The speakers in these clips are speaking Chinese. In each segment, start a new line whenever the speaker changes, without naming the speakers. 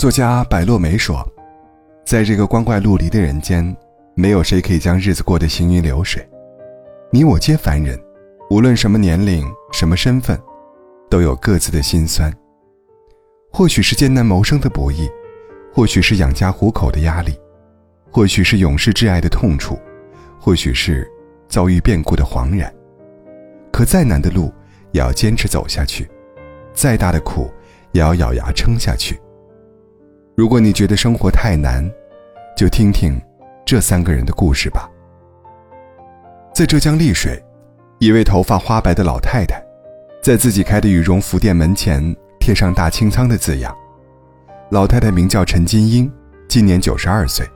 作家白落梅说：“在这个光怪陆离的人间，没有谁可以将日子过得行云流水。你我皆凡人，无论什么年龄、什么身份，都有各自的辛酸。或许是艰难谋生的不易，或许是养家糊口的压力，或许是永世挚爱的痛楚，或许是遭遇变故的惶然。可再难的路，也要坚持走下去；再大的苦，也要咬牙撑下去。”如果你觉得生活太难，就听听这三个人的故事吧。在浙江丽水，一位头发花白的老太太，在自己开的羽绒服店门前贴上“大清仓”的字样。老太太名叫陈金英，今年九十二岁。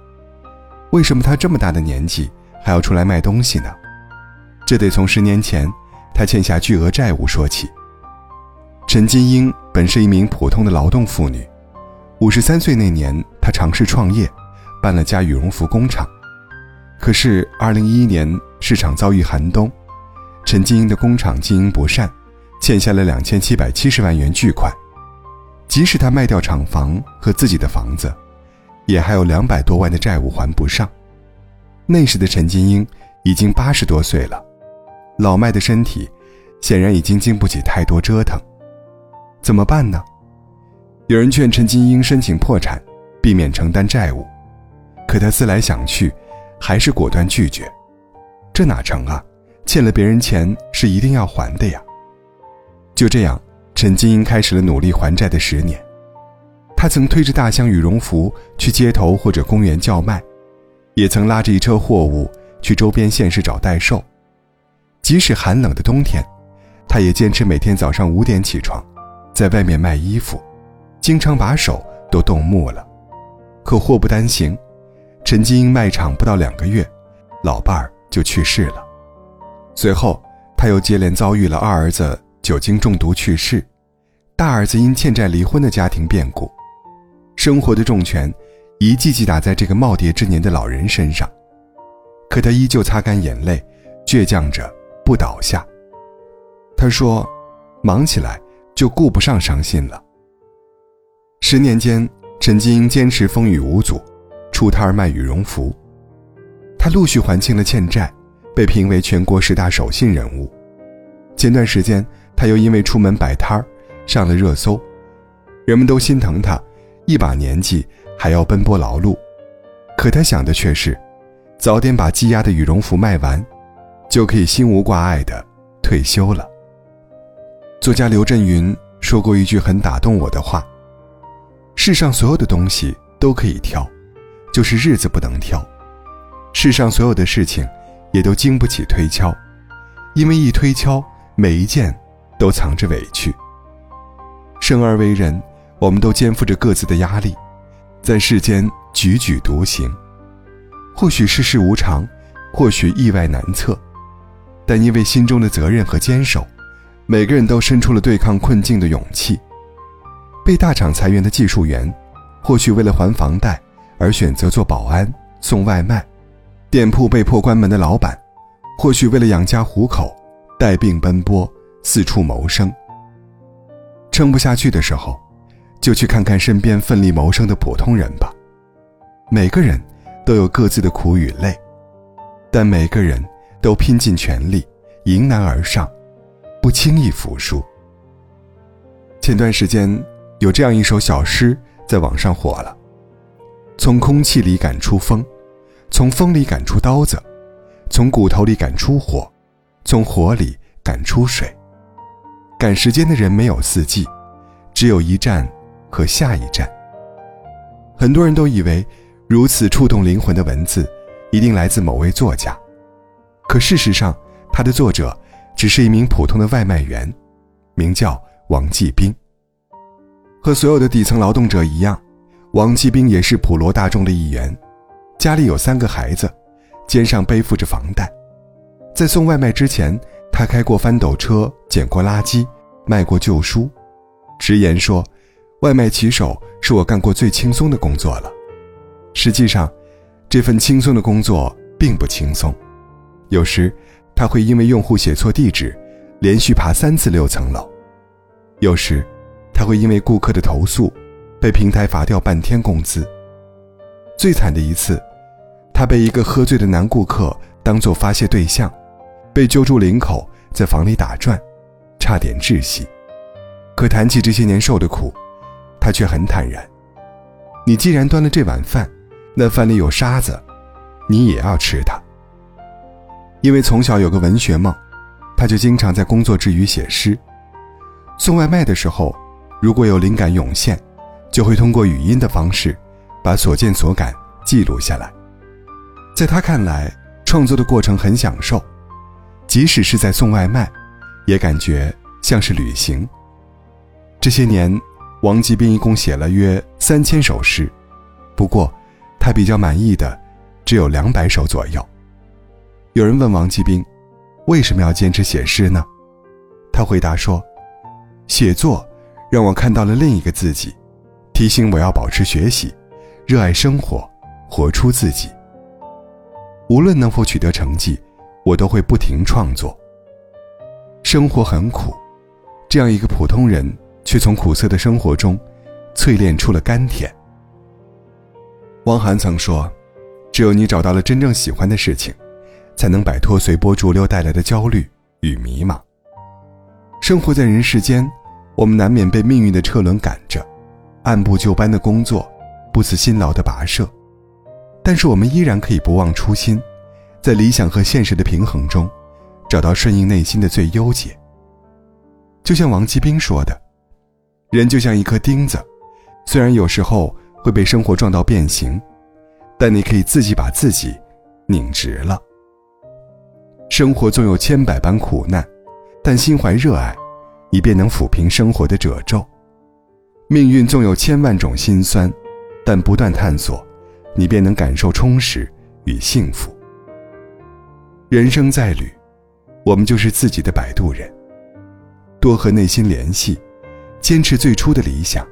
为什么她这么大的年纪还要出来卖东西呢？这得从十年前她欠下巨额债务说起。陈金英本是一名普通的劳动妇女。五十三岁那年，他尝试创业，办了家羽绒服工厂。可是，二零一一年市场遭遇寒冬，陈金英的工厂经营不善，欠下了两千七百七十万元巨款。即使他卖掉厂房和自己的房子，也还有两百多万的债务还不上。那时的陈金英已经八十多岁了，老迈的身体显然已经经不起太多折腾。怎么办呢？有人劝陈金英申请破产，避免承担债务，可他思来想去，还是果断拒绝。这哪成啊？欠了别人钱是一定要还的呀。就这样，陈金英开始了努力还债的十年。他曾推着大箱羽绒服去街头或者公园叫卖，也曾拉着一车货物去周边县市找代售。即使寒冷的冬天，他也坚持每天早上五点起床，在外面卖衣服。经常把手都冻木了，可祸不单行，陈金英卖场不到两个月，老伴儿就去世了。随后，他又接连遭遇了二儿子酒精中毒去世，大儿子因欠债离婚的家庭变故，生活的重拳一记记打在这个耄耋之年的老人身上。可他依旧擦干眼泪，倔强着不倒下。他说：“忙起来就顾不上伤心了。”十年间，陈金英坚持风雨无阻，出摊卖羽绒服。他陆续还清了欠债，被评为全国十大守信人物。前段时间，他又因为出门摆摊上了热搜，人们都心疼他，一把年纪还要奔波劳碌。可他想的却是，早点把积压的羽绒服卖完，就可以心无挂碍的退休了。作家刘震云说过一句很打动我的话。世上所有的东西都可以挑，就是日子不能挑；世上所有的事情，也都经不起推敲，因为一推敲，每一件都藏着委屈。生而为人，我们都肩负着各自的压力，在世间踽踽独行。或许世事无常，或许意外难测，但因为心中的责任和坚守，每个人都伸出了对抗困境的勇气。被大厂裁员的技术员，或许为了还房贷而选择做保安、送外卖；店铺被迫关门的老板，或许为了养家糊口，带病奔波，四处谋生。撑不下去的时候，就去看看身边奋力谋生的普通人吧。每个人都有各自的苦与累，但每个人都拼尽全力，迎难而上，不轻易服输。前段时间。有这样一首小诗在网上火了：从空气里赶出风，从风里赶出刀子，从骨头里赶出火，从火里赶出水。赶时间的人没有四季，只有一站和下一站。很多人都以为如此触动灵魂的文字一定来自某位作家，可事实上，他的作者只是一名普通的外卖员，名叫王继兵。和所有的底层劳动者一样，王继兵也是普罗大众的一员，家里有三个孩子，肩上背负着房贷。在送外卖之前，他开过翻斗车，捡过垃圾，卖过旧书，直言说：“外卖骑手是我干过最轻松的工作了。”实际上，这份轻松的工作并不轻松，有时他会因为用户写错地址，连续爬三次六层楼，有时。他会因为顾客的投诉，被平台罚掉半天工资。最惨的一次，他被一个喝醉的男顾客当作发泄对象，被揪住领口在房里打转，差点窒息。可谈起这些年受的苦，他却很坦然。你既然端了这碗饭，那饭里有沙子，你也要吃它。因为从小有个文学梦，他就经常在工作之余写诗。送外卖的时候，如果有灵感涌现，就会通过语音的方式，把所见所感记录下来。在他看来，创作的过程很享受，即使是在送外卖，也感觉像是旅行。这些年，王吉斌一共写了约三千首诗，不过，他比较满意的只有两百首左右。有人问王吉斌，为什么要坚持写诗呢？他回答说：“写作让我看到了另一个自己，提醒我要保持学习，热爱生活，活出自己。无论能否取得成绩，我都会不停创作。生活很苦，这样一个普通人。”却从苦涩的生活中，淬炼出了甘甜。汪涵曾说：“只有你找到了真正喜欢的事情，才能摆脱随波逐流带来的焦虑与迷茫。”生活在人世间，我们难免被命运的车轮赶着，按部就班的工作，不辞辛劳的跋涉。但是我们依然可以不忘初心，在理想和现实的平衡中，找到顺应内心的最优解。就像王基兵说的。人就像一颗钉子，虽然有时候会被生活撞到变形，但你可以自己把自己拧直了。生活总有千百般苦难，但心怀热爱，你便能抚平生活的褶皱。命运纵有千万种心酸，但不断探索，你便能感受充实与幸福。人生在旅，我们就是自己的摆渡人。多和内心联系。坚持最初的理想，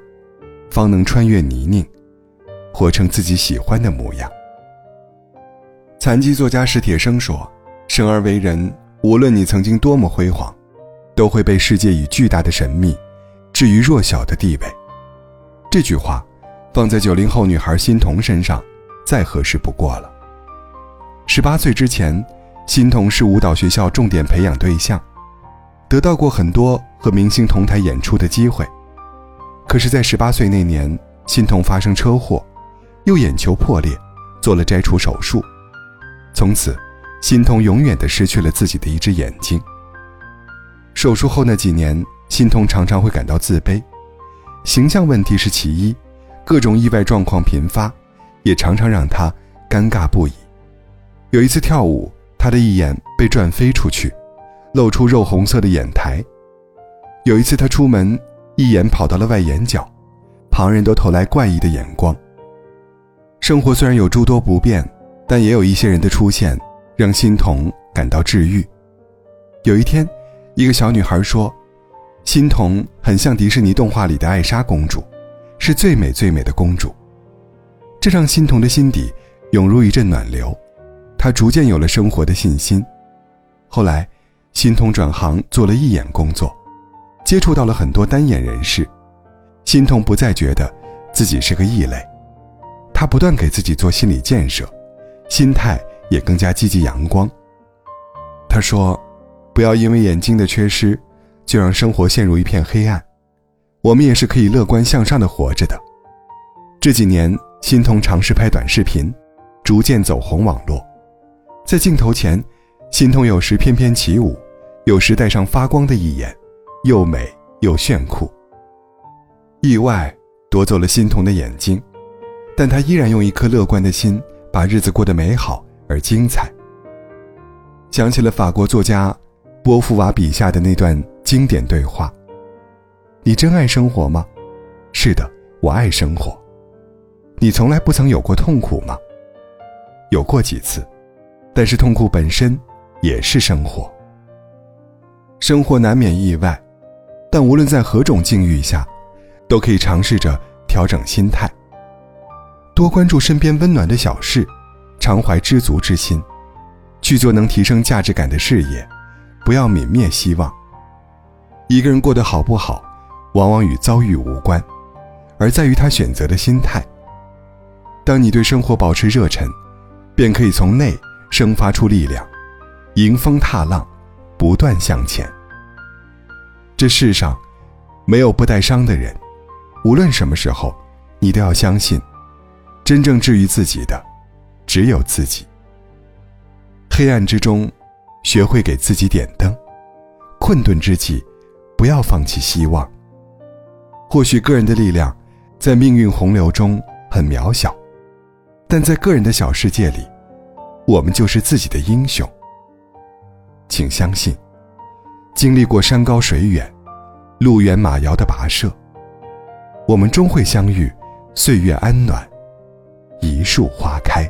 方能穿越泥泞，活成自己喜欢的模样。残疾作家史铁生说：“生而为人，无论你曾经多么辉煌，都会被世界以巨大的神秘置于弱小的地位。”这句话放在九零后女孩欣桐身上，再合适不过了。十八岁之前，欣桐是舞蹈学校重点培养对象。得到过很多和明星同台演出的机会，可是，在十八岁那年，欣桐发生车祸，右眼球破裂，做了摘除手术。从此，欣桐永远的失去了自己的一只眼睛。手术后那几年，欣桐常常会感到自卑，形象问题是其一，各种意外状况频发，也常常让他尴尬不已。有一次跳舞，他的一眼被转飞出去。露出肉红色的眼苔。有一次，他出门，一眼跑到了外眼角，旁人都投来怪异的眼光。生活虽然有诸多不便，但也有一些人的出现，让欣桐感到治愈。有一天，一个小女孩说：“欣桐很像迪士尼动画里的艾莎公主，是最美最美的公主。”这让欣桐的心底涌入一阵暖流，她逐渐有了生活的信心。后来。欣桐转行做了义演工作，接触到了很多单眼人士，欣桐不再觉得自己是个异类，他不断给自己做心理建设，心态也更加积极阳光。他说：“不要因为眼睛的缺失，就让生活陷入一片黑暗，我们也是可以乐观向上的活着的。”这几年，心童尝试拍短视频，逐渐走红网络，在镜头前。心痛有时翩翩起舞，有时戴上发光的一眼，又美又炫酷。意外夺走了心痛的眼睛，但他依然用一颗乐观的心，把日子过得美好而精彩。想起了法国作家波伏娃笔下的那段经典对话：“你真爱生活吗？”“是的，我爱生活。”“你从来不曾有过痛苦吗？”“有过几次，但是痛苦本身。”也是生活，生活难免意外，但无论在何种境遇下，都可以尝试着调整心态，多关注身边温暖的小事，常怀知足之心，去做能提升价值感的事业，不要泯灭希望。一个人过得好不好，往往与遭遇无关，而在于他选择的心态。当你对生活保持热忱，便可以从内生发出力量，迎风踏浪，不断向前。这世上，没有不带伤的人。无论什么时候，你都要相信，真正治愈自己的，只有自己。黑暗之中，学会给自己点灯；困顿之际，不要放弃希望。或许个人的力量，在命运洪流中很渺小，但在个人的小世界里，我们就是自己的英雄。请相信，经历过山高水远。路远马遥的跋涉，我们终会相遇。岁月安暖，一树花开。